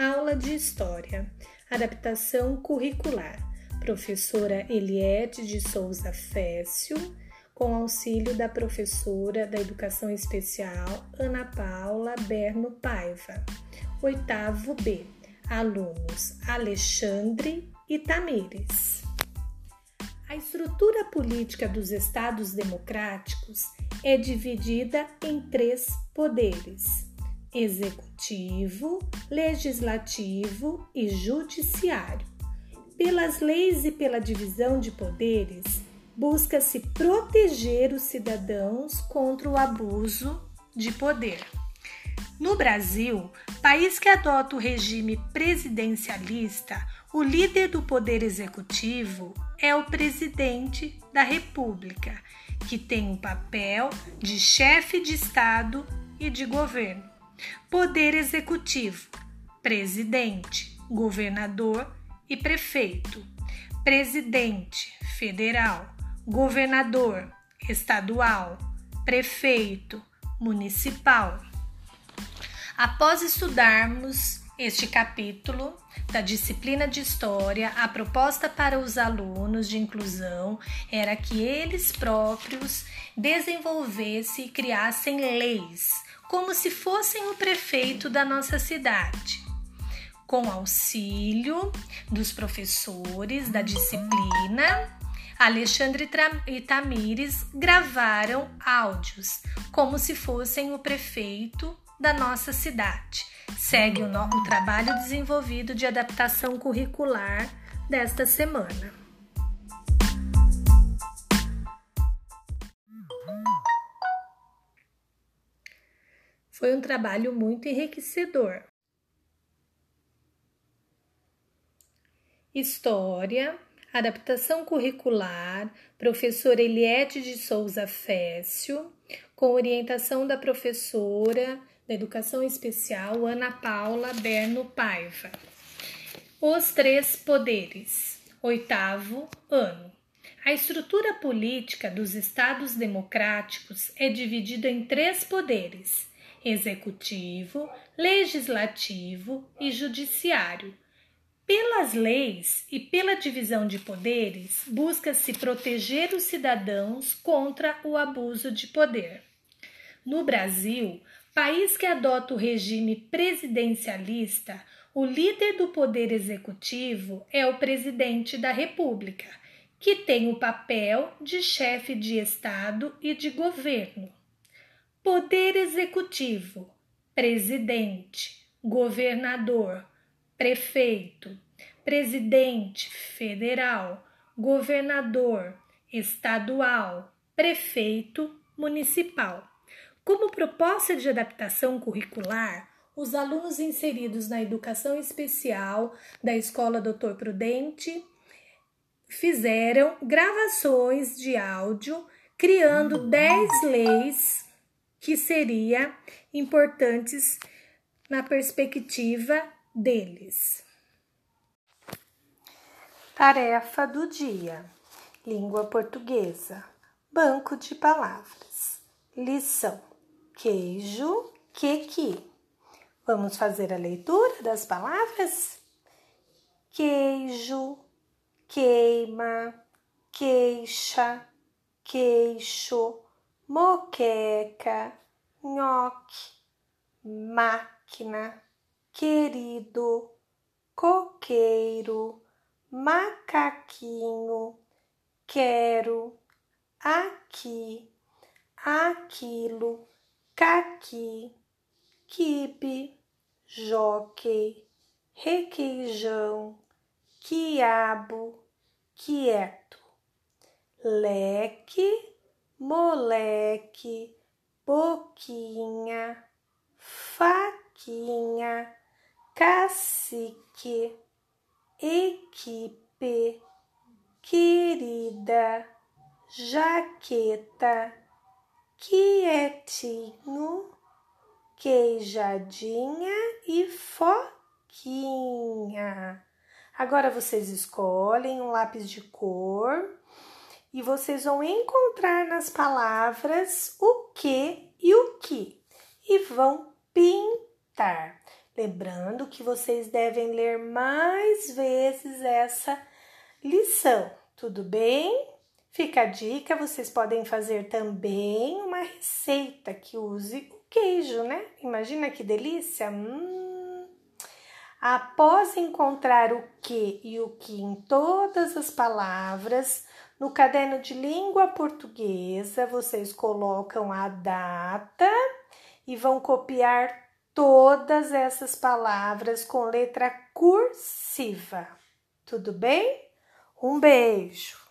Aula de História, adaptação curricular, professora Eliette de Souza Fécio, com auxílio da professora da Educação Especial Ana Paula Berno Paiva. Oitavo B, alunos Alexandre e Tamires. A estrutura política dos Estados democráticos é dividida em três poderes: executivo, legislativo e judiciário. Pelas leis e pela divisão de poderes, busca-se proteger os cidadãos contra o abuso de poder. No Brasil, país que adota o regime presidencialista, o líder do poder executivo é o presidente da República, que tem o papel de chefe de Estado e de governo. Poder executivo: presidente, governador e prefeito. Presidente federal, governador estadual, prefeito municipal. Após estudarmos este capítulo da disciplina de História, a proposta para os alunos de inclusão era que eles próprios desenvolvessem e criassem leis, como se fossem o prefeito da nossa cidade. Com auxílio dos professores da disciplina, Alexandre e Tamires gravaram áudios, como se fossem o prefeito da nossa cidade. Segue o, no, o trabalho desenvolvido de adaptação curricular desta semana. Foi um trabalho muito enriquecedor. História, adaptação curricular, professora Eliette de Souza Fécio, com orientação da professora da Educação Especial Ana Paula Berno Paiva. Os Três Poderes, oitavo ano. A estrutura política dos Estados democráticos é dividida em três poderes: executivo, legislativo e judiciário. Pelas leis e pela divisão de poderes, busca-se proteger os cidadãos contra o abuso de poder. No Brasil, País que adota o regime presidencialista, o líder do poder executivo é o presidente da República, que tem o papel de chefe de Estado e de governo. Poder executivo: presidente, governador, prefeito, presidente federal, governador estadual, prefeito municipal. Como proposta de adaptação curricular, os alunos inseridos na educação especial da Escola Doutor Prudente fizeram gravações de áudio criando 10 leis que seriam importantes na perspectiva deles. Tarefa do dia: Língua Portuguesa. Banco de palavras. Lição queijo, quequi. Vamos fazer a leitura das palavras? Queijo, queima, queixa, queixo, moqueca, nhoque, máquina, querido, coqueiro, macaquinho, quero, aqui, aquilo caqui, quibe, jockey, requeijão, quiabo, quieto, leque, moleque, boquinha, faquinha, cacique, equipe, querida, jaqueta quietinho, queijadinha e foquinha. Agora vocês escolhem um lápis de cor e vocês vão encontrar nas palavras o que e o que e vão pintar. Lembrando que vocês devem ler mais vezes essa lição, tudo bem? Fica a dica, vocês podem fazer também uma receita que use o queijo, né? Imagina que delícia! Hum. Após encontrar o que e o que em todas as palavras, no caderno de língua portuguesa, vocês colocam a data e vão copiar todas essas palavras com letra cursiva. Tudo bem? Um beijo!